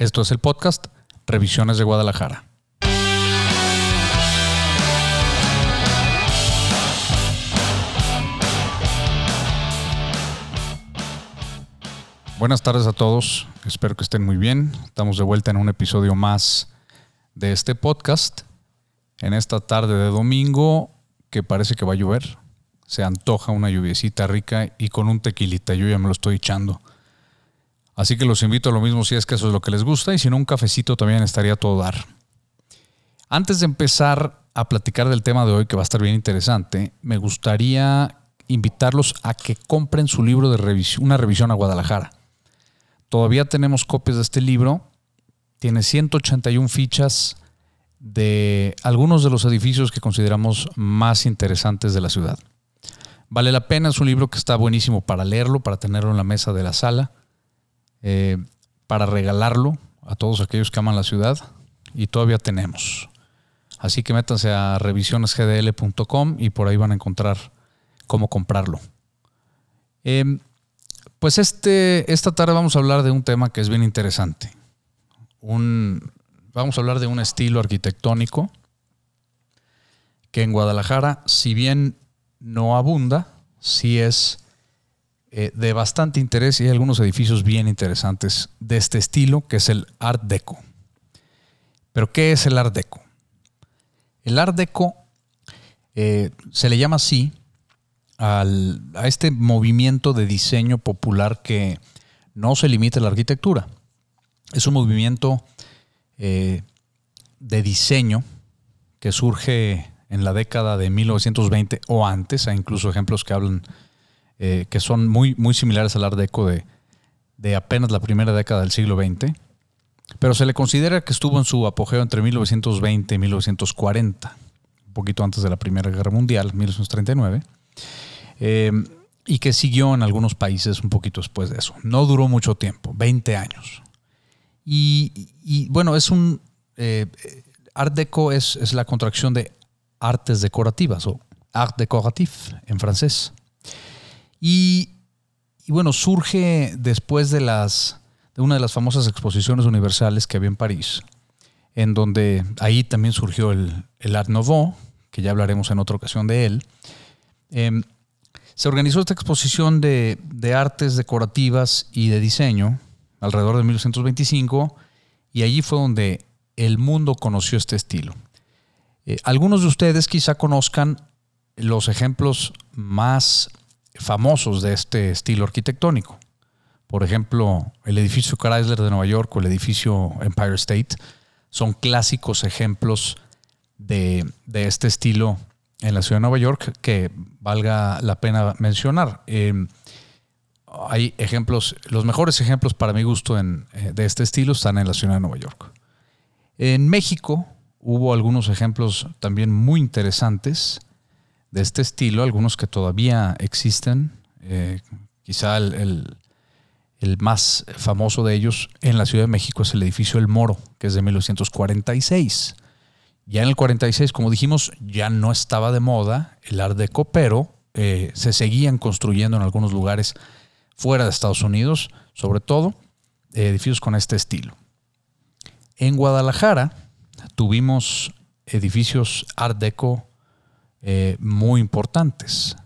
Esto es el podcast Revisiones de Guadalajara. Buenas tardes a todos, espero que estén muy bien. Estamos de vuelta en un episodio más de este podcast. En esta tarde de domingo, que parece que va a llover, se antoja una lluviecita rica y con un tequilita, yo ya me lo estoy echando. Así que los invito a lo mismo si es que eso es lo que les gusta y si no un cafecito también estaría todo dar. Antes de empezar a platicar del tema de hoy que va a estar bien interesante, me gustaría invitarlos a que compren su libro de una revisión a Guadalajara. Todavía tenemos copias de este libro. Tiene 181 fichas de algunos de los edificios que consideramos más interesantes de la ciudad. Vale la pena, es un libro que está buenísimo para leerlo, para tenerlo en la mesa de la sala. Eh, para regalarlo a todos aquellos que aman la ciudad y todavía tenemos. Así que métanse a revisionesgdl.com y por ahí van a encontrar cómo comprarlo. Em, pues este, esta tarde vamos a hablar de un tema que es bien interesante. Un, vamos a hablar de un estilo arquitectónico que en Guadalajara, si bien no abunda, sí es eh, de bastante interés y hay algunos edificios bien interesantes de este estilo, que es el Art Deco. Pero, ¿qué es el Art Deco? El Art Deco eh, se le llama así a este movimiento de diseño popular que no se limita a la arquitectura. Es un movimiento eh, de diseño que surge en la década de 1920 o antes. Hay incluso ejemplos que hablan eh, que son muy, muy similares al Art Deco de, de apenas la primera década del siglo XX, pero se le considera que estuvo en su apogeo entre 1920 y 1940, un poquito antes de la Primera Guerra Mundial, 1939, eh, y que siguió en algunos países un poquito después de eso. No duró mucho tiempo, 20 años. Y, bueno, es un... Eh, Art Deco es, es, la contracción de artes decorativas o art décoratif en francés. Y, bueno, surge después de, las, de una de las famosas exposiciones universales que había en París, en donde ahí también surgió el, Art Nouveau, que ya hablaremos en otra ocasión de él. Em, se organizó esta exposición de, artes decorativas y de diseño alrededor de 1925 y allí fue donde el mundo conoció este estilo. Eh, algunos de ustedes quizá conozcan los ejemplos más famosos de este estilo arquitectónico. Por ejemplo, el edificio Chrysler de Nueva York o el edificio Empire State son clásicos ejemplos de, este estilo en la ciudad de Nueva York que valga la pena mencionar. Em, hay ejemplos, los mejores ejemplos para mi gusto eh, de este estilo están en la ciudad de Nueva York. En México hubo algunos ejemplos también muy interesantes de este estilo, algunos que todavía existen. Eh, quizá el, más famoso de ellos en la Ciudad de México es el edificio El Moro, que es de 1946. Ya en el 46, como dijimos, ya no estaba de moda el Art Deco, pero eh, se seguían construyendo en algunos lugares fuera de Estados Unidos, sobre todo edificios con este estilo. En Guadalajara tuvimos edificios Art Deco eh, muy importantes.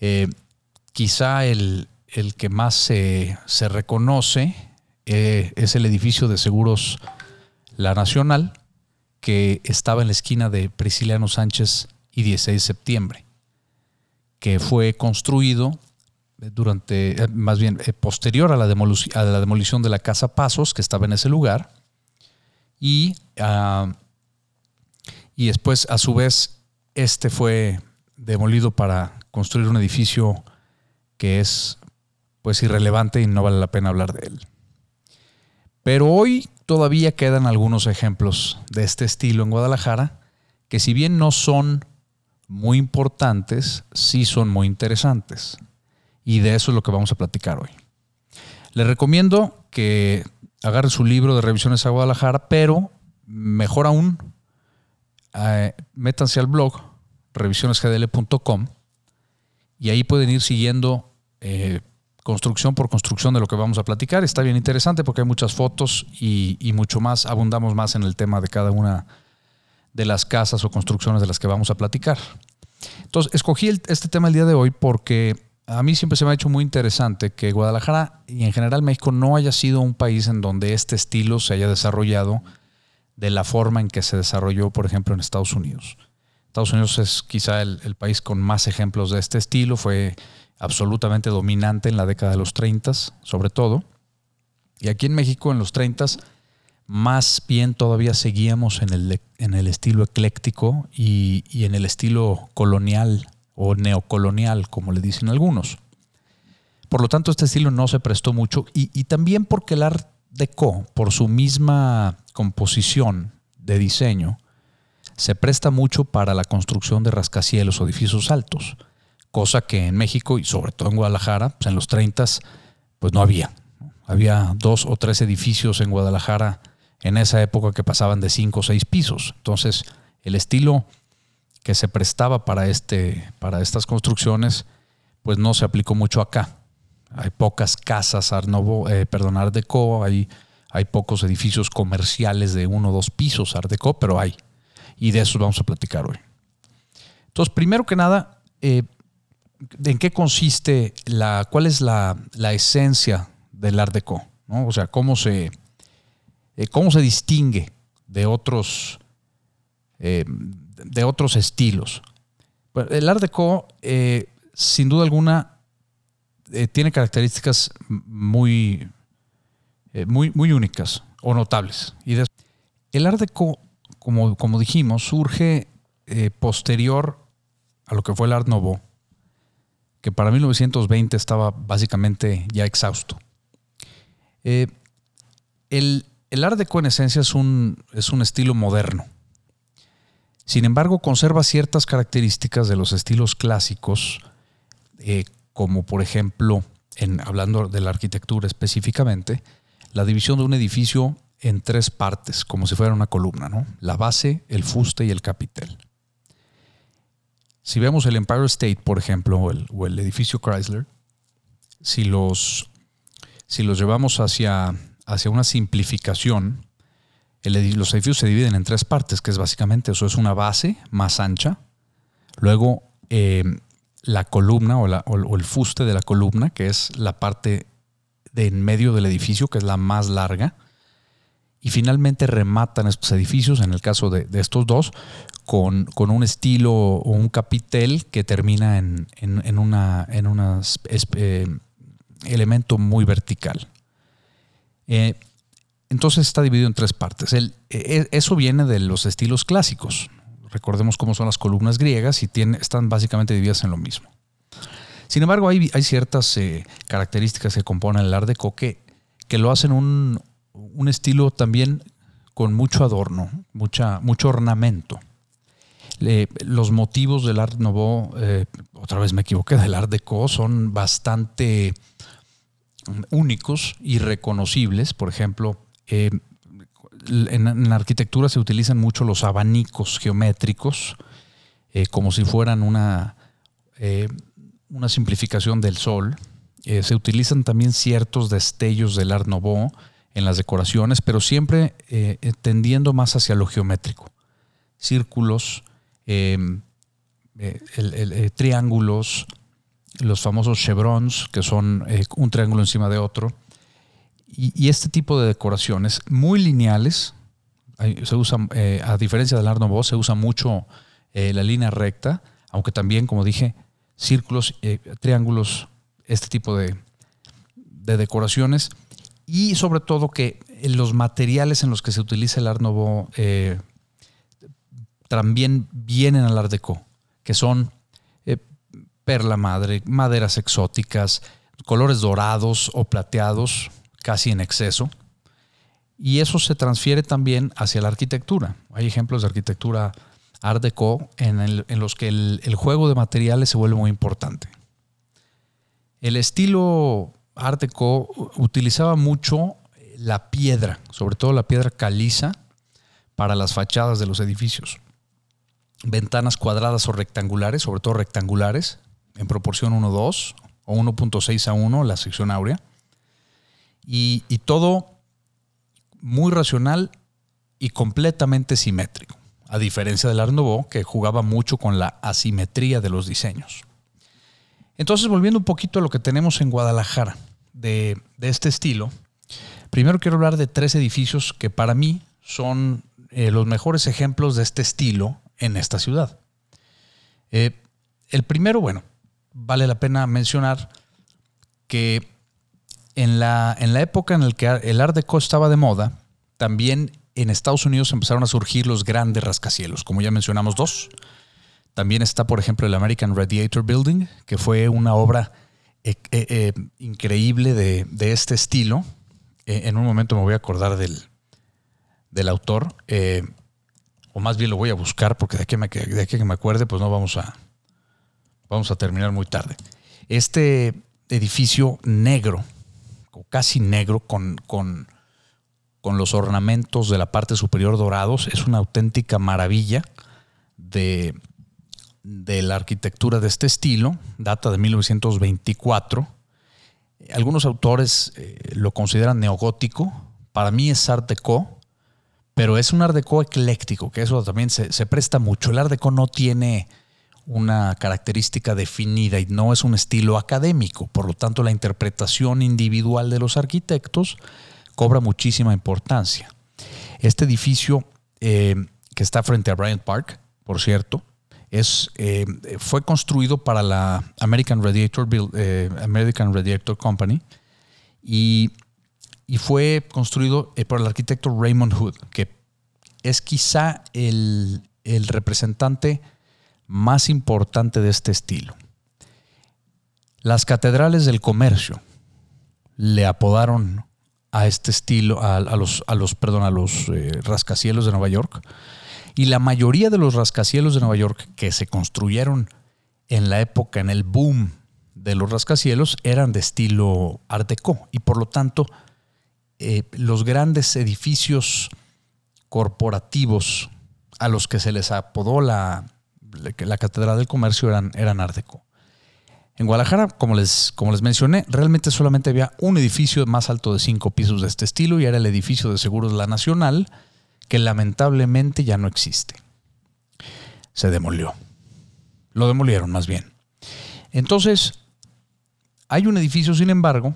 Eh, quizá el, que más se, reconoce eh, es el edificio de seguros La Nacional, que estaba en la esquina de Prisciliano Sánchez y 16 de septiembre, que fue construido durante, más bien posterior a la, a la, demolición de la Casa Pasos, que estaba en ese lugar, y, ah, y después, a su vez, este fue demolido para construir un edificio que es pues irrelevante y no vale la pena hablar de él. Pero hoy todavía quedan algunos ejemplos de este estilo en Guadalajara que si bien no son muy importantes, sí son muy interesantes. Y de eso es lo que vamos a platicar hoy. Les recomiendo que agarren su libro de revisiones a Guadalajara, pero mejor aún, eh, métanse al blog revisionesgdl.com y ahí pueden ir siguiendo eh, construcción por construcción de lo que vamos a platicar. Está bien interesante porque hay muchas fotos y, y mucho más, abundamos más en el tema de cada una de las casas o construcciones de las que vamos a platicar. Entonces, escogí este tema el día de hoy porque a mí siempre se me ha hecho muy interesante que Guadalajara y en general México no haya sido un país en donde este estilo se haya desarrollado de la forma en que se desarrolló, por ejemplo, en Estados Unidos. Estados Unidos es quizá el, país con más ejemplos de este estilo, fue absolutamente dominante en la década de los 30, sobre todo. Y aquí en México, en los 30, más bien todavía seguíamos en el, en el estilo ecléctico y, en el estilo colonial o neocolonial, como le dicen algunos. Por lo tanto, este estilo no se prestó mucho y, y también porque el Art Deco, por su misma composición de diseño, se presta mucho para la construcción de rascacielos o edificios altos, cosa que en México y sobre todo en Guadalajara, pues en los 30 pues no había. Había dos o tres edificios en Guadalajara en esa época que pasaban de cinco o seis pisos. Entonces, el estilo que se prestaba para, este, para estas construcciones, pues no se aplicó mucho acá. Hay pocas casas eh, Art Deco, hay, hay pocos edificios comerciales de uno o dos pisos Art Deco, pero hay y de eso vamos a platicar hoy. Entonces, primero que nada, eh, ¿en qué consiste la, cuál es la, esencia del Art Deco? O sea, cómo se, eh, cómo se distingue de otros, eh, de otros estilos. el Art Deco, sin duda alguna, tiene características muy, muy, muy únicas o notables. Y el Art Deco como, dijimos, surge eh, posterior a lo que fue el Art Nouveau, que para 1920 estaba básicamente ya exhausto. Eh, el, Art Deco en esencia es un, es un estilo moderno. Sin embargo, conserva ciertas características de los estilos clásicos, eh, como por ejemplo, en, hablando de la arquitectura específicamente, la división de un edificio en tres partes, como si fuera una columna, ¿no? La base, el fuste y el capitel. Si vemos el Empire State, por ejemplo, o el, edificio Chrysler, si los, si los llevamos hacia, hacia una simplificación, los edificios se dividen en tres partes, que es básicamente eso, es una base más ancha, luego eh, la columna o, o, el fuste de la columna, que es la parte en medio del edificio, que es la más larga, y finalmente rematan estos edificios, en el caso de, estos dos, con, un estilo o un capitel que termina en, en, en un eh, elemento muy vertical. Eh, entonces está dividido en tres partes. El, e, eso viene de los estilos clásicos. Recordemos cómo son las columnas griegas y están básicamente divididas en lo mismo. Sin embargo, hay, ciertas eh, características que componen el Art Deco que, que lo hacen un, un estilo también con mucho adorno, mucha, mucho ornamento. los motivos del Art Nouveau, eh, otra vez me equivoqué, del Art Deco son bastante únicos y reconocibles. Por ejemplo, eh, en, la arquitectura se utilizan mucho los abanicos geométricos, como si fueran una, una simplificación del sol. se utilizan también ciertos destellos del Art Nouveau en las decoraciones, pero siempre eh, tendiendo más hacia lo geométrico. Círculos, em, eh, eh, triángulos, los famosos chevrons, que son un triángulo encima de otro. Y, este tipo de decoraciones muy lineales, se usa, a diferencia del Art Nouveau, se usa mucho la línea recta, aunque también, como dije, círculos, triángulos, este tipo de, de decoraciones y sobre todo que los materiales en los que se utiliza el Art Nouveau eh, también vienen al Art Deco, que son eh, perla madre, maderas exóticas, colores dorados o plateados, casi en exceso. Y eso se transfiere también hacia la arquitectura. Hay ejemplos de arquitectura Art Deco en, los que el juego de materiales se vuelve muy importante. El estilo Art Deco utilizaba mucho la piedra, sobre todo la piedra caliza, para las fachadas de los edificios. Ventanas cuadradas o rectangulares, sobre todo rectangulares, en proporción 1-2 o 1.6 a 1, la sección áurea. Y, y todo muy racional y completamente simétrico, a diferencia del Art Nouveau, que jugaba mucho con la asimetría de los diseños. Entonces, volviendo un poquito a lo que tenemos en Guadalajara de, este estilo, primero quiero hablar de tres edificios que para mí son eh, los mejores ejemplos de este estilo en esta ciudad. Eh, el primero, bueno, vale la pena mencionar que en la, en la época en la que el Art Deco estaba de moda, también en Estados Unidos empezaron a surgir los grandes rascacielos, como ya mencionamos dos. También está, por ejemplo, el American Radiator Building, que fue una obra eh, eh, eh, increíble de, este estilo. en un momento me voy a acordar del, del autor, o más bien lo voy a buscar, porque de aquí, me, de que me acuerde, pues no vamos a, vamos a terminar muy tarde. Este edificio negro, o casi negro, con, con, con los ornamentos de la parte superior dorados, es una auténtica maravilla de, la arquitectura de este estilo, data de 1924. Algunos autores eh, lo consideran neogótico, para mí es Art Deco, pero es un Art Deco ecléctico, que eso también se, presta mucho. El Art Deco no tiene una característica definida y no es un estilo académico, por lo tanto la interpretación individual de los arquitectos cobra muchísima importancia. Este edificio eh, que está frente a Bryant Park, por cierto, es, eh, fue construido para la American Radiator, eh, American Radiator Company y, fue construido por el arquitecto Raymond Hood, que es quizá el, representante más importante de este estilo. Las catedrales del comercio le apodaron a este estilo, a, los, a los, perdón, a los rascacielos de Nueva York, y la mayoría de los rascacielos de Nueva York que se construyeron en la época, en el boom de los rascacielos, eran de estilo Art Deco. Y por lo tanto, eh, los grandes edificios corporativos a los que se les apodó la, la Catedral del Comercio eran, eran Art Deco. En Guadalajara, como les, como les mencioné, realmente solamente había un edificio más alto de cinco pisos de este estilo y era el edificio de Seguros la Nacional, que lamentablemente ya no existe. Se demolió. Lo demolieron más bien. Entonces, hay un edificio, sin embargo,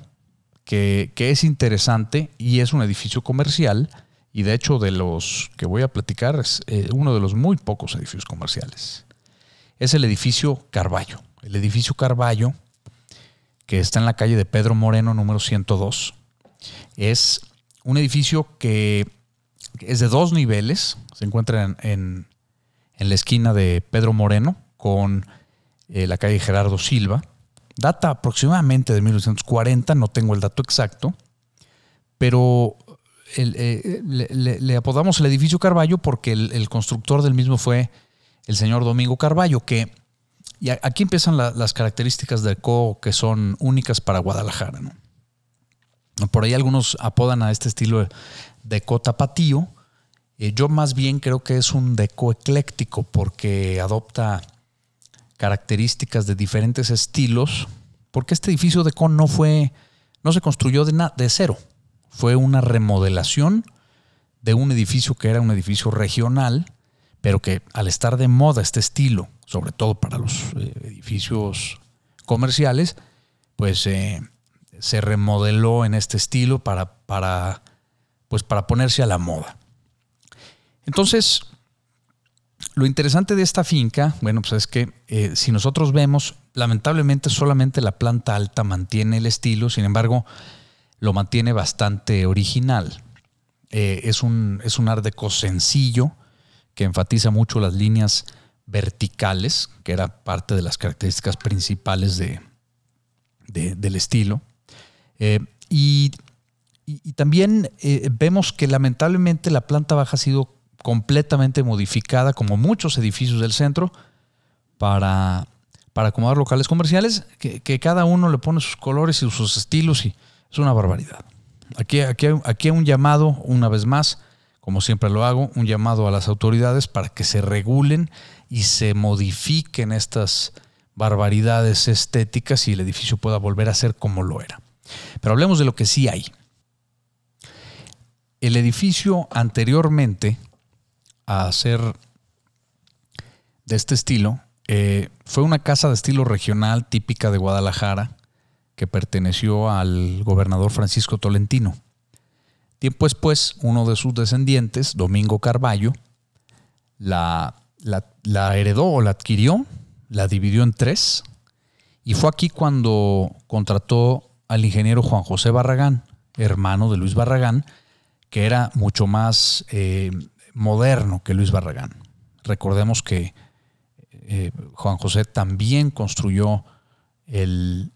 que, es interesante y es un edificio comercial y de hecho de los que voy a platicar es eh, uno de los muy pocos edificios comerciales. Es el edificio Carballo. El edificio Carballo, que está en la calle de Pedro Moreno, número 102, es un edificio que es de dos niveles, se encuentra en, la esquina de Pedro Moreno con eh, la calle Gerardo Silva. Data aproximadamente de 1940, no tengo el dato exacto, pero eh, le, apodamos el edificio Carballo porque el, constructor del mismo fue el señor Domingo Carballo, que y aquí empiezan las características del CO que son únicas para Guadalajara. Por ahí algunos apodan a este estilo deco tapatío. Eh, yo más bien creo que es un deco ecléctico porque adopta características de diferentes estilos, porque este edificio deco no fue, no se construyó de, de cero, fue una remodelación de un edificio que era un edificio regional, pero que al estar de moda este estilo, sobre todo para los eh, edificios comerciales, pues eh, se remodeló en este estilo para, para pues para ponerse a la moda. Entonces, lo interesante de esta finca, bueno, pues es que eh, si nosotros vemos, lamentablemente solamente la planta alta mantiene el estilo, sin embargo, lo mantiene bastante original. Es, un, es un sencillo que enfatiza mucho las líneas verticales, que era parte de las características principales de, del estilo. Eh, y también eh, vemos que lamentablemente la planta baja ha sido completamente modificada, como muchos edificios del centro, para, para acomodar locales comerciales, que, cada uno le pone sus colores y sus estilos y es una barbaridad. Aquí, aquí, aquí hay un llamado, una vez más, como siempre lo hago, un llamado a las autoridades para que se regulen y se modifiquen estas barbaridades estéticas y el edificio pueda volver a ser como lo era. Pero hablemos de lo que sí hay. El edificio anteriormente a ser de este estilo eh, fue una casa de estilo regional típica de Guadalajara que perteneció al gobernador Francisco Tolentino. Tiempo después, uno de sus descendientes, Domingo Carballo, la, heredó o la adquirió, la dividió en tres, y fue aquí cuando contrató al ingeniero Juan José Barragán, hermano de Luis Barragán, que era mucho más eh, moderno que Luis Barragán. Recordemos que eh, Juan José también construyó el,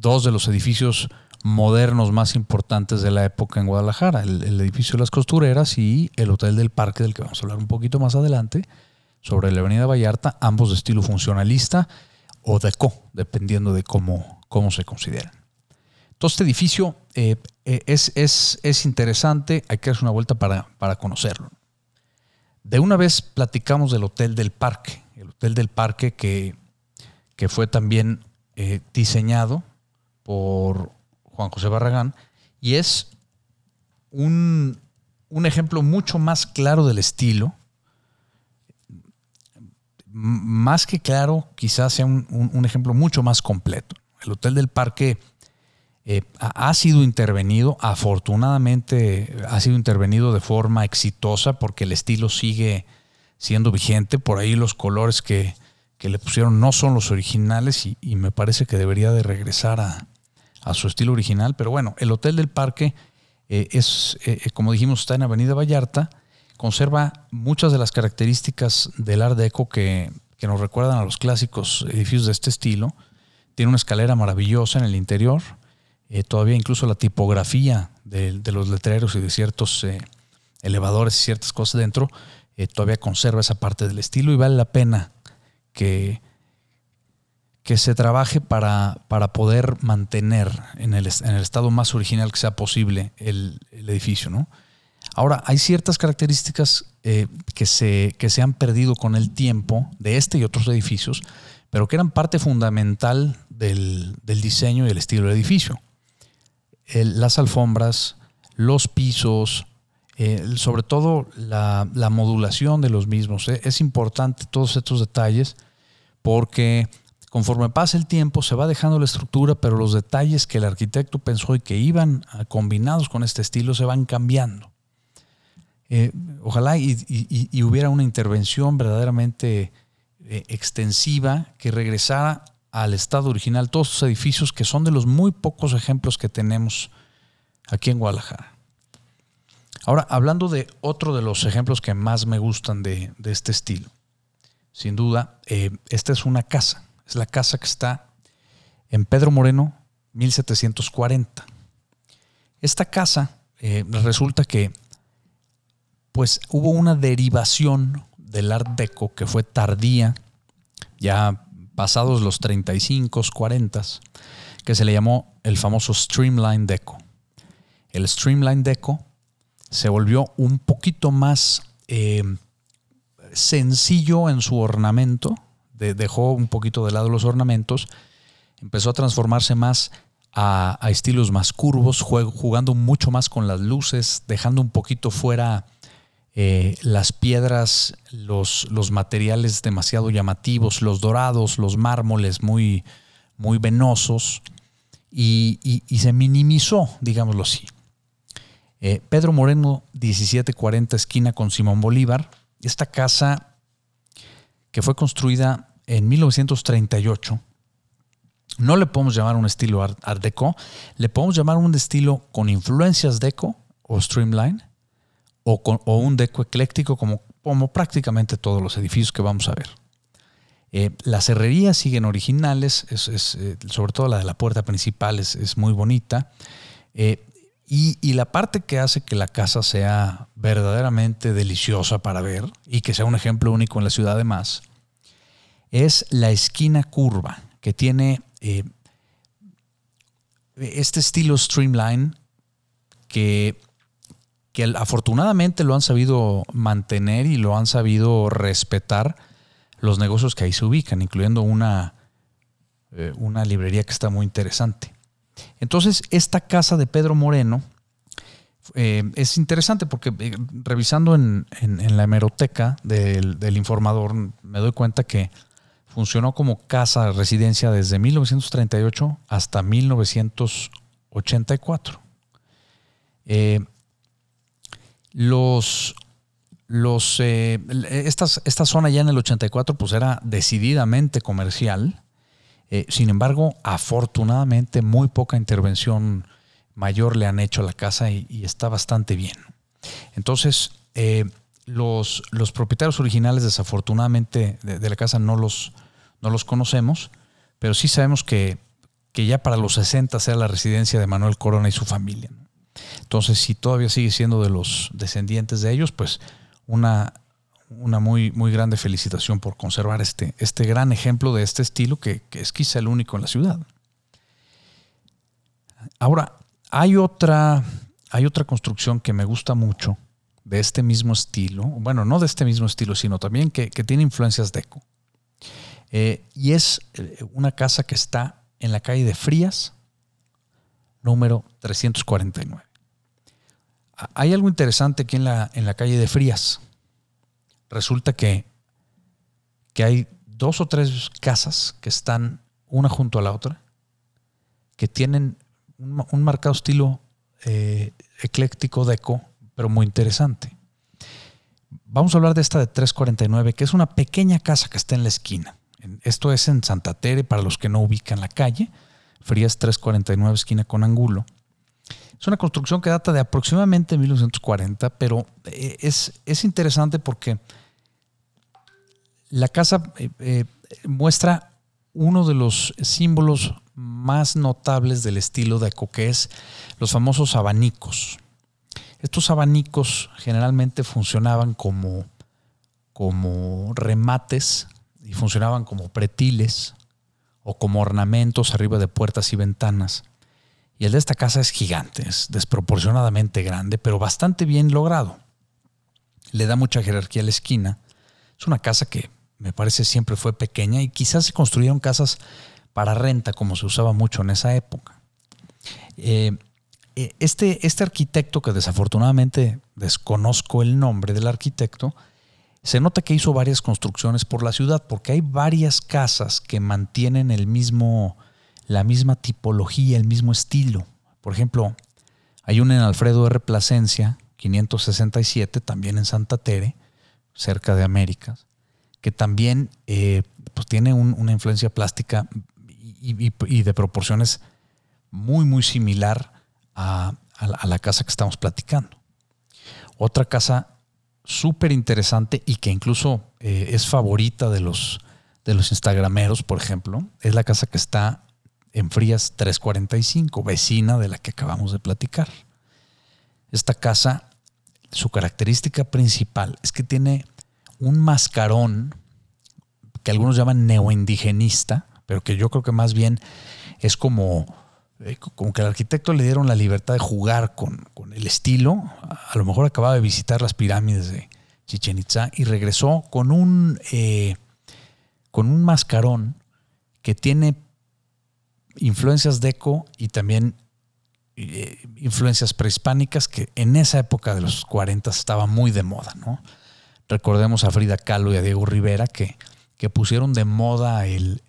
dos de los edificios modernos más importantes de la época en Guadalajara, el, edificio de las costureras y el Hotel del Parque, del que vamos a hablar un poquito más adelante, sobre la Avenida Vallarta, ambos de estilo funcionalista o deco, dependiendo de cómo, cómo se consideran. Entonces, este edificio eh, eh, es, es, interesante, hay que darse una vuelta para, para conocerlo. De una vez platicamos del Hotel del Parque, el Hotel del Parque que, que fue también eh, diseñado por Juan José Barragán y es un, ejemplo mucho más claro del estilo. Más que claro, quizás sea un, ejemplo mucho más completo. El Hotel del Parque eh, ha sido intervenido, afortunadamente ha sido intervenido de forma exitosa porque el estilo sigue siendo vigente. Por ahí los colores que, le pusieron no son los originales y, me parece que debería de regresar a, su estilo original. Pero bueno, el Hotel del Parque eh, es, eh, como dijimos, está en Avenida Vallarta. Conserva muchas de las características del Art Deco que, que nos recuerdan a los clásicos edificios de este estilo. Tiene una escalera maravillosa en el interior. Eh, todavía incluso la tipografía de, los letreros y de ciertos elevadores y ciertas cosas dentro eh, todavía conserva esa parte del estilo y vale la pena que, que se trabaje para, para poder mantener en el, en el, estado más original que sea posible el, edificio. ¿no? Ahora, hay ciertas características eh, que, se, que se han perdido con el tiempo de este y otros edificios, pero que eran parte fundamental del, diseño y el estilo del edificio. las alfombras, los pisos, sobre todo la, modulación de los mismos. Eh, es importante todos estos detalles porque conforme pasa el tiempo se va dejando la estructura, pero los detalles que el arquitecto pensó y que iban combinados con este estilo se van cambiando. Eh, ojalá y, hubiera una intervención verdaderamente extensiva que regresara al estado original todos estos edificios que son de los muy pocos ejemplos que tenemos aquí en Guadalajara. Ahora, hablando de otro de los ejemplos que más me gustan de, este estilo, sin duda, eh, esta es una casa. Es la casa que está en Pedro Moreno, 1740. Esta casa eh, resulta que pues hubo una derivación del Art Deco que fue tardía, ya pasados los 35, 40, que se le llamó el famoso Streamline Deco. El Streamline Deco se volvió un poquito más eh, sencillo en su ornamento, dejó un poquito de lado los ornamentos, empezó a transformarse más a, estilos más curvos, jugando mucho más con las luces, dejando un poquito fuera eh, las piedras, los, los, materiales demasiado llamativos, los dorados, los mármoles muy, muy venosos, y se minimizó, digámoslo así. Eh, Pedro Moreno, 1740, esquina con Simón Bolívar. Esta casa que fue construida en 1938, no le podemos llamar un estilo art, deco, le podemos llamar un estilo con influencias deco o streamline o, un deco ecléctico como, como, prácticamente todos los edificios que vamos a ver. Eh, las herrerías siguen originales, es, eh, sobre todo la de la puerta principal es, muy bonita. Y, la parte que hace que la casa sea verdaderamente deliciosa para ver y que sea un ejemplo único en la ciudad además, es la esquina curva que tiene eh, este estilo streamline que, que afortunadamente lo han sabido mantener y lo han sabido respetar los negocios que ahí se ubican, incluyendo una, eh, una librería que está muy interesante. Entonces, esta casa de Pedro Moreno eh, es interesante porque revisando en, la hemeroteca del, del, informador me doy cuenta que funcionó como casa residencia desde 1938 hasta 1984. los los, esta zona ya en el 84 pues era decididamente comercial eh, sin embargo, afortunadamente, muy poca intervención mayor le han hecho a la casa y, está bastante bien. Entonces, eh, los, los, propietarios originales, desafortunadamente, de, la casa no los, no los conocemos, pero sí sabemos que, que, ya para los 60 sea la residencia de Manuel Corona y su familia. Entonces, si todavía sigue siendo de los descendientes de ellos, pues una, una muy, muy grande felicitación por conservar este, este gran ejemplo de este estilo que, es quizá el único en la ciudad. Ahora, hay otra, hay otra construcción que me gusta mucho de este mismo estilo, bueno, no de este mismo estilo, sino también que, tiene influencias deco. Eh, y es eh, una casa que está en la calle de Frías, número 349. Hay algo interesante aquí en la, en la calle de Frías resulta que, que hay dos o tres casas que están una junto a la otra, que tienen un, marcado estilo eh, ecléctico deco, pero muy interesante. Vamos a hablar de esta de 349, que es una pequeña casa que está en la esquina. Esto es en Santa Tere, para los que no ubican la calle. Frías 349, esquina con Angulo. Es una construcción que data de aproximadamente 1940, pero eh, es, es interesante porque la casa eh, eh, muestra uno de los símbolos más notables del estilo de que es los famosos abanicos. Estos abanicos generalmente funcionaban como, como remates y funcionaban como pretiles o como ornamentos arriba de puertas y ventanas. Y el de esta casa es gigante, es desproporcionadamente grande, pero bastante bien logrado. Le da mucha jerarquía a la esquina. Es una casa que me parece siempre fue pequeña y quizás se construyeron casas para renta como se usaba mucho en esa época. Eh, este, este arquitecto, que desafortunadamente desconozco el nombre del arquitecto, se nota que hizo varias construcciones por la ciudad, porque hay varias casas que mantienen el mismo, la misma tipología, el mismo estilo. Por ejemplo, hay una en Alfredo R. Plasencia, 567, también en Santa Tere, cerca de Américas que también eh, pues tiene una influencia plástica y, de proporciones muy, muy similar a, la, casa que estamos platicando. Otra casa súper interesante y que incluso eh, es favorita de los, de los instagrameros, por ejemplo, es la casa que está en Frías 345, vecina de la que acabamos de platicar. Esta casa, su característica principal es que tiene un mascarón que algunos llaman neoindigenista, pero que yo creo que más bien es como, como que al arquitecto le dieron la libertad de jugar con, el estilo. A lo mejor acababa de visitar las pirámides de Chichen Itza y regresó con un, eh, con un mascarón que tiene influencias deco y también eh, influencias prehispánicas que en esa época de los 40 estaba muy de moda, ¿no? Recordemos a Frida Kahlo y a Diego Rivera que, que pusieron de moda el,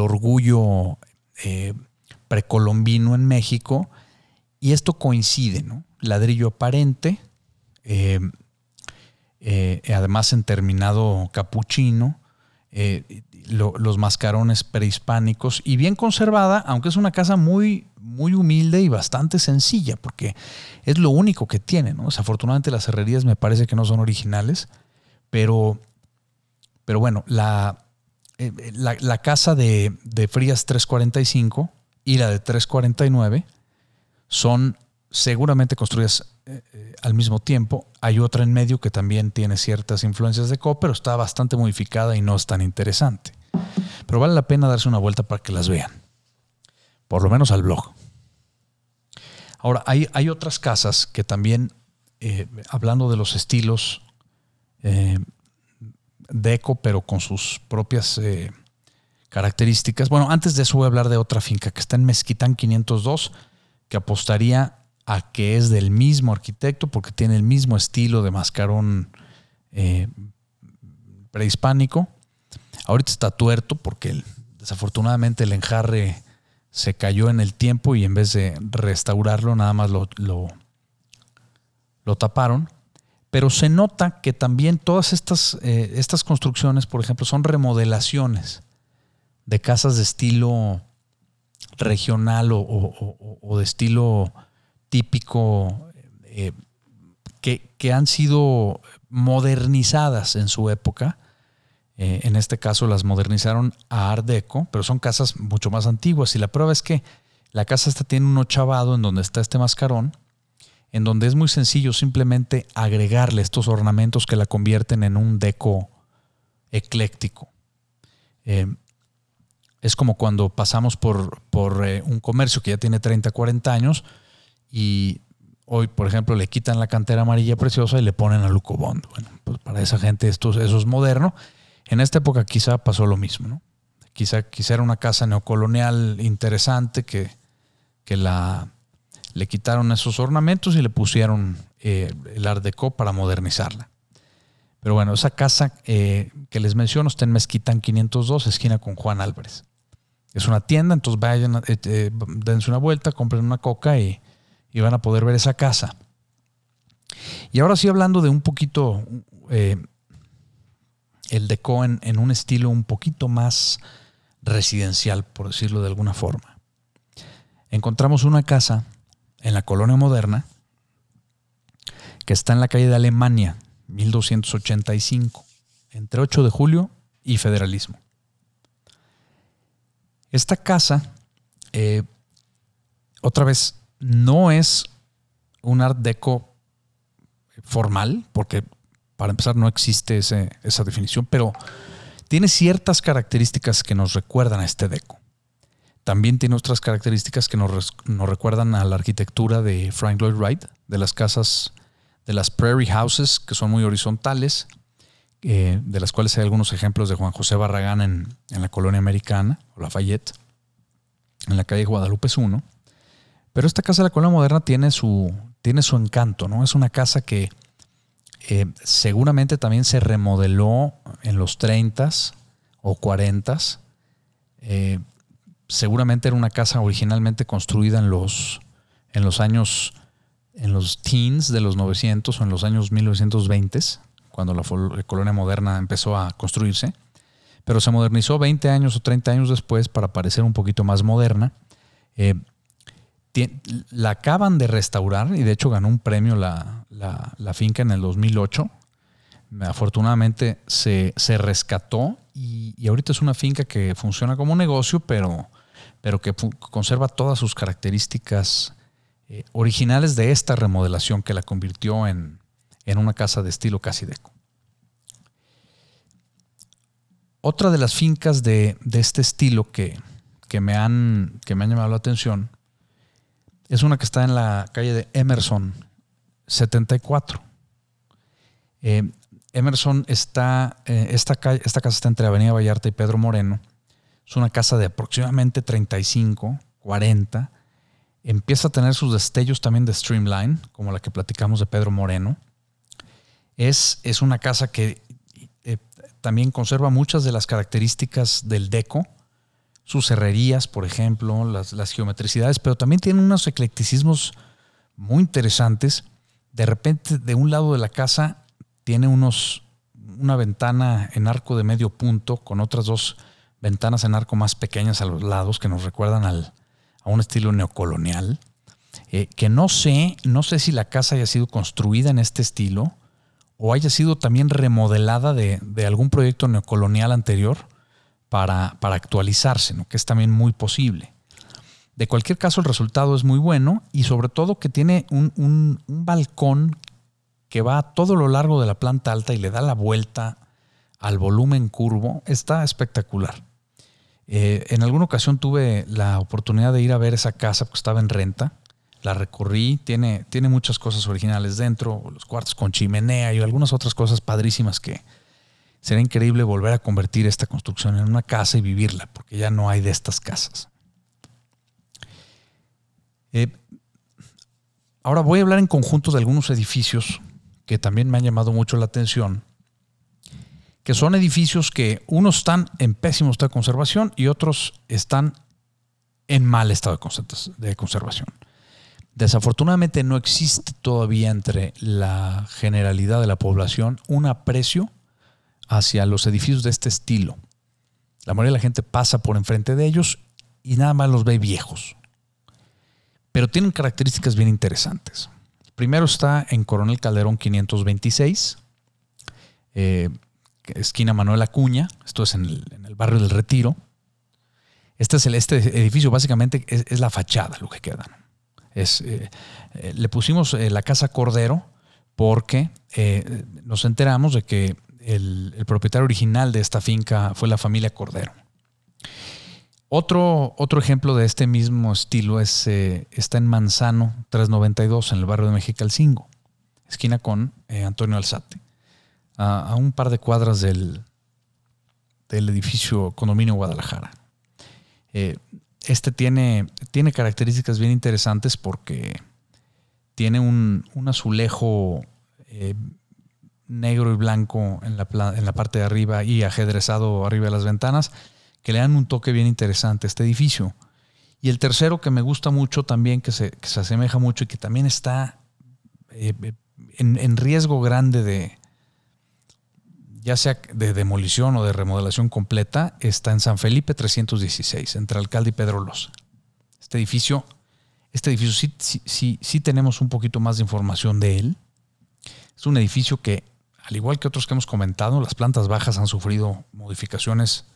orgullo eh, precolombino en México y esto coincide, ¿no? Ladrillo aparente, eh, eh, además en terminado capuchino, los mascarones prehispánicos y bien conservada, aunque es una casa muy, muy humilde y bastante sencilla, porque es lo único que tiene, ¿no? Desafortunadamente las herrerías me parece que no son originales, pero, pero bueno, eh, la, casa de, Frías 345 y la de 349 son seguramente construidas eh, eh, al mismo tiempo. Hay otra en medio que también tiene ciertas influencias de Co, pero está bastante modificada y no es tan interesante. Pero vale la pena darse una vuelta para que las vean. Por lo menos al blog. Ahora, hay, hay otras casas que también, hablando de los estilos eh, deco, pero con sus propias eh, características. Bueno, antes de eso voy a hablar de otra finca que está en Mezquitán 502, que apostaría a que es del mismo arquitecto porque tiene el mismo estilo de mascarón eh, prehispánico. Ahorita está tuerto porque desafortunadamente el enjarre se cayó en el tiempo y en vez de restaurarlo nada más lo, lo, taparon. Pero se nota que también todas estas, eh, estas construcciones, por ejemplo, son remodelaciones de casas de estilo regional o, de estilo típico eh, que, que, han sido modernizadas en su época. Eh, en este caso las modernizaron a Art Deco, pero son casas mucho más antiguas. Y la prueba es que la casa esta tiene un ochavado en donde está este mascarón, en donde es muy sencillo simplemente agregarle estos ornamentos que la convierten en un deco ecléctico. Eh, es como cuando pasamos por, por eh, un comercio que ya tiene 30, 40 años y hoy, por ejemplo, le quitan la cantera amarilla preciosa y le ponen a Luco Bond. Bueno, pues para esa gente esto, eso es moderno. En esta época quizá pasó lo mismo, ¿no? Quizá, quizá era una casa neocolonial interesante que, que la, le quitaron esos ornamentos y le pusieron eh, el Art para modernizarla. Pero bueno, esa casa eh, que les menciono está en Mezquitán 502, esquina con Juan Álvarez. Es una tienda, entonces vayan, eh, eh, dense una vuelta, compren una coca y, van a poder ver esa casa. Y ahora sí hablando de un poquito el deco en, un estilo un poquito más residencial, por decirlo de alguna forma. Encontramos una casa en la colonia moderna que está en la calle de Alemania, 1285, entre 8 de julio y Federalismo. Esta casa, eh, otra vez, no es un art deco formal, porque para empezar no existe esa definición, pero tiene ciertas características que nos recuerdan a este deco. También tiene otras características que nos, recuerdan a la arquitectura de Frank Lloyd Wright, de las casas, de las prairie houses, que son muy horizontales, eh, de las cuales hay algunos ejemplos de Juan José Barragán en, la colonia americana, o Lafayette, en la calle Guadalupe 1. Pero esta casa de la colonia moderna tiene su, tiene su encanto, ¿no? Es una casa que eh, seguramente también se remodeló en los 30s o 40s. Eh, seguramente era una casa originalmente construida en los, en los años, en los teens de los 900 o en los años 1920 cuando la colonia moderna empezó a construirse, pero se modernizó 20 años o 30 años después para parecer un poquito más moderna. Eh, la acaban de restaurar y de hecho ganó un premio la, finca en el 2008. Afortunadamente se, rescató y, ahorita es una finca que funciona como un negocio, pero, pero que conserva todas sus características eh, originales de esta remodelación que la convirtió en, en una casa de estilo casi deco. Otra de las fincas de, este estilo que, me han, que me han llamado la atención es una que está en la calle de Emerson 74. Eh, Emerson está, eh, esta, esta casa está entre Avenida Vallarta y Pedro Moreno. Es una casa de aproximadamente 35, 40. Empieza a tener sus destellos también de Streamline, como la que platicamos de Pedro Moreno. Es, es una casa que eh, también conserva muchas de las características del deco, sus herrerías, por ejemplo, las, geometricidades, pero también tiene unos eclecticismos muy interesantes. De repente, de un lado de la casa tiene unos, una ventana en arco de medio punto con otras dos ventanas en arco más pequeñas a los lados que nos recuerdan al, a un estilo neocolonial. Eh, que no sé, no sé si la casa haya sido construida en este estilo o haya sido también remodelada de, algún proyecto neocolonial anterior para, para actualizarse, ¿no? que es también muy posible. De cualquier caso, el resultado es muy bueno y sobre todo que tiene un, balcón que va a todo lo largo de la planta alta y le da la vuelta al volumen curvo. Está espectacular. Eh, en alguna ocasión tuve la oportunidad de ir a ver esa casa porque estaba en renta la recorrí, tiene, tiene muchas cosas originales dentro, los cuartos con chimenea y algunas otras cosas padrísimas que Sería increíble volver a convertir esta construcción en una casa y vivirla, porque ya no hay de estas casas. Eh, ahora voy a hablar en conjunto de algunos edificios que también me han llamado mucho la atención, que son edificios que unos están en pésimo estado de conservación y otros están en mal estado de conservación. Desafortunadamente no existe todavía entre la generalidad de la población un aprecio hacia los edificios de este estilo. La mayoría de la gente pasa por enfrente de ellos y nada más los ve viejos. Pero tienen características bien interesantes. Primero está en Coronel Calderón 526, eh, esquina Manuel Acuña, esto es en el, barrio del Retiro. Este, es el, este edificio básicamente es, la fachada lo que queda. Es, eh, eh, le pusimos la casa Cordero porque nos enteramos de que el, propietario original de esta finca fue la familia Cordero. Otro, otro ejemplo de este mismo estilo es, eh, está en Manzano 392, en el barrio de Mexicalcingo, esquina con eh, Antonio Alzate, a, un par de cuadras del, del edificio Condominio Guadalajara. Eh, este tiene, tiene características bien interesantes porque tiene un, un azulejo negro y blanco en la, en la parte de arriba y ajedrezado arriba de las ventanas, que le dan un toque bien interesante a este edificio. Y el tercero que me gusta mucho también, que se, asemeja mucho y que también está eh, en, riesgo grande de, ya sea de demolición o de remodelación completa, está en San Felipe 316, entre Alcalde y Pedro Loza. Este edificio, este edificio sí, sí, sí, sí tenemos un poquito más de información de él. Es un edificio que al igual que otros que hemos comentado, las plantas bajas han sufrido modificaciones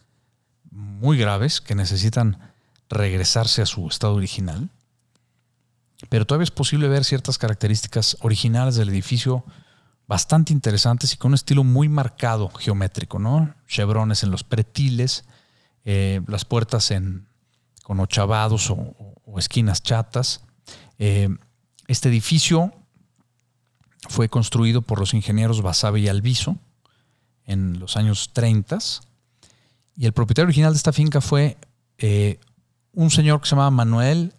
muy graves que necesitan regresarse a su estado original. Pero todavía es posible ver ciertas características originales del edificio bastante interesantes y con un estilo muy marcado geométrico, ¿no? Chevrones en los pretiles, eh, las puertas con ochavados o, esquinas chatas. Eh, este edificio fue construido por los ingenieros Basabe y Alviso en los años 30 y el propietario original de esta finca fue eh, un señor que se llamaba Manuel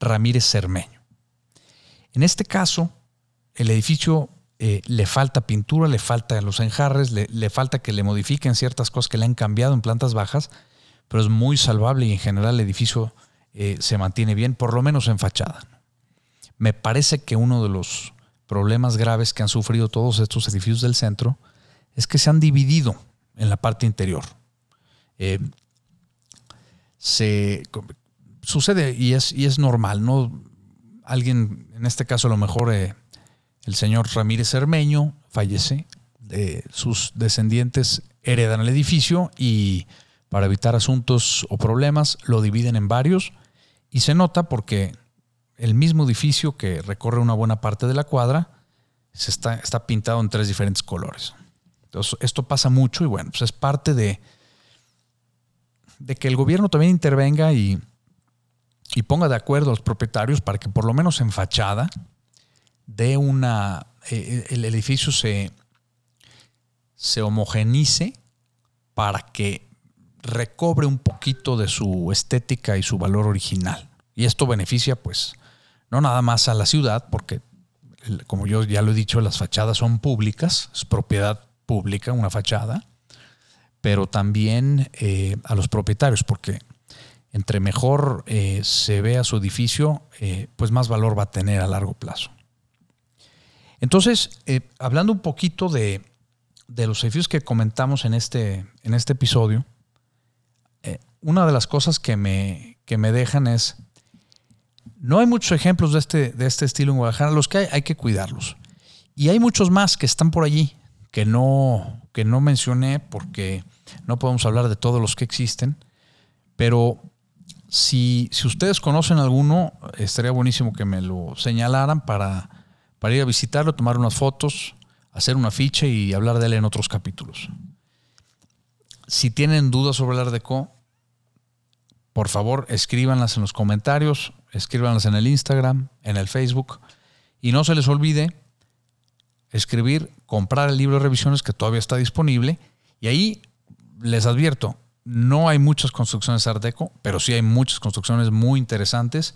Ramírez Cermeño. En este caso, el edificio eh, le falta pintura, le falta los enjarres, le, falta que le modifiquen ciertas cosas que le han cambiado en plantas bajas, pero es muy salvable y en general el edificio eh, se mantiene bien, por lo menos en fachada. Me parece que uno de los problemas graves que han sufrido todos estos edificios del centro es que se han dividido en la parte interior. Eh, se sucede y es, y es normal, ¿no? Alguien, en este caso a lo mejor el señor Ramírez Hermeño fallece, sus descendientes heredan el edificio y para evitar asuntos o problemas lo dividen en varios y se nota porque el mismo edificio que recorre una buena parte de la cuadra se está, está pintado en tres diferentes colores. Entonces, esto pasa mucho y bueno, pues es parte de, de que el gobierno también intervenga y, y ponga de acuerdo a los propietarios para que por lo menos en fachada de una eh, el edificio se, se homogenice para que recobre un poquito de su estética y su valor original. Y esto beneficia pues no nada más a la ciudad, porque como yo ya lo he dicho, las fachadas son públicas, es propiedad pública una fachada, pero también eh, a los propietarios, porque entre mejor eh, se vea su edificio, eh, pues más valor va a tener a largo plazo. Entonces, hablando un poquito de, de, los edificios que comentamos en este, en este episodio, una de las cosas que me, que me dejan es no hay muchos ejemplos de este, de este estilo en Guadalajara. Los que hay, hay que cuidarlos. Y hay muchos más que están por allí, que no, que no mencioné porque no podemos hablar de todos los que existen. Pero si, si ustedes conocen alguno, estaría buenísimo que me lo señalaran para, para ir a visitarlo, tomar unas fotos, hacer una ficha y hablar de él en otros capítulos. Si tienen dudas sobre el Art Deco, por favor escríbanlas en los comentarios escríbanlas en el Instagram, en el Facebook. Y no se les olvide escribir, comprar el libro de revisiones que todavía está disponible Y ahí les advierto, no hay muchas construcciones Art Deco, pero sí hay muchas construcciones muy interesantes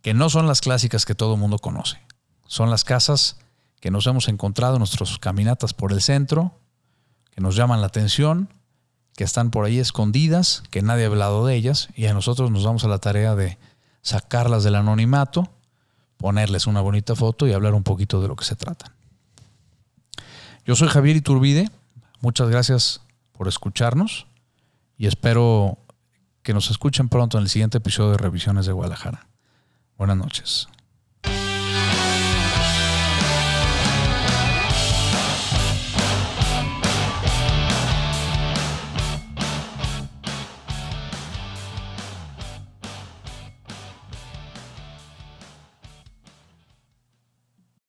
que no son las clásicas que todo el mundo conoce. Son las casas que nos hemos encontrado en nuestras caminatas por el centro, que nos llaman la atención, que están por ahí escondidas, que nadie ha hablado de ellas, y a nosotros nos vamos a la tarea de sacarlas del anonimato, ponerles una bonita foto y hablar un poquito de lo que se trata. Yo soy Javier Iturbide, muchas gracias por escucharnos y espero que nos escuchen pronto en el siguiente episodio de Revisiones de Guadalajara. Buenas noches.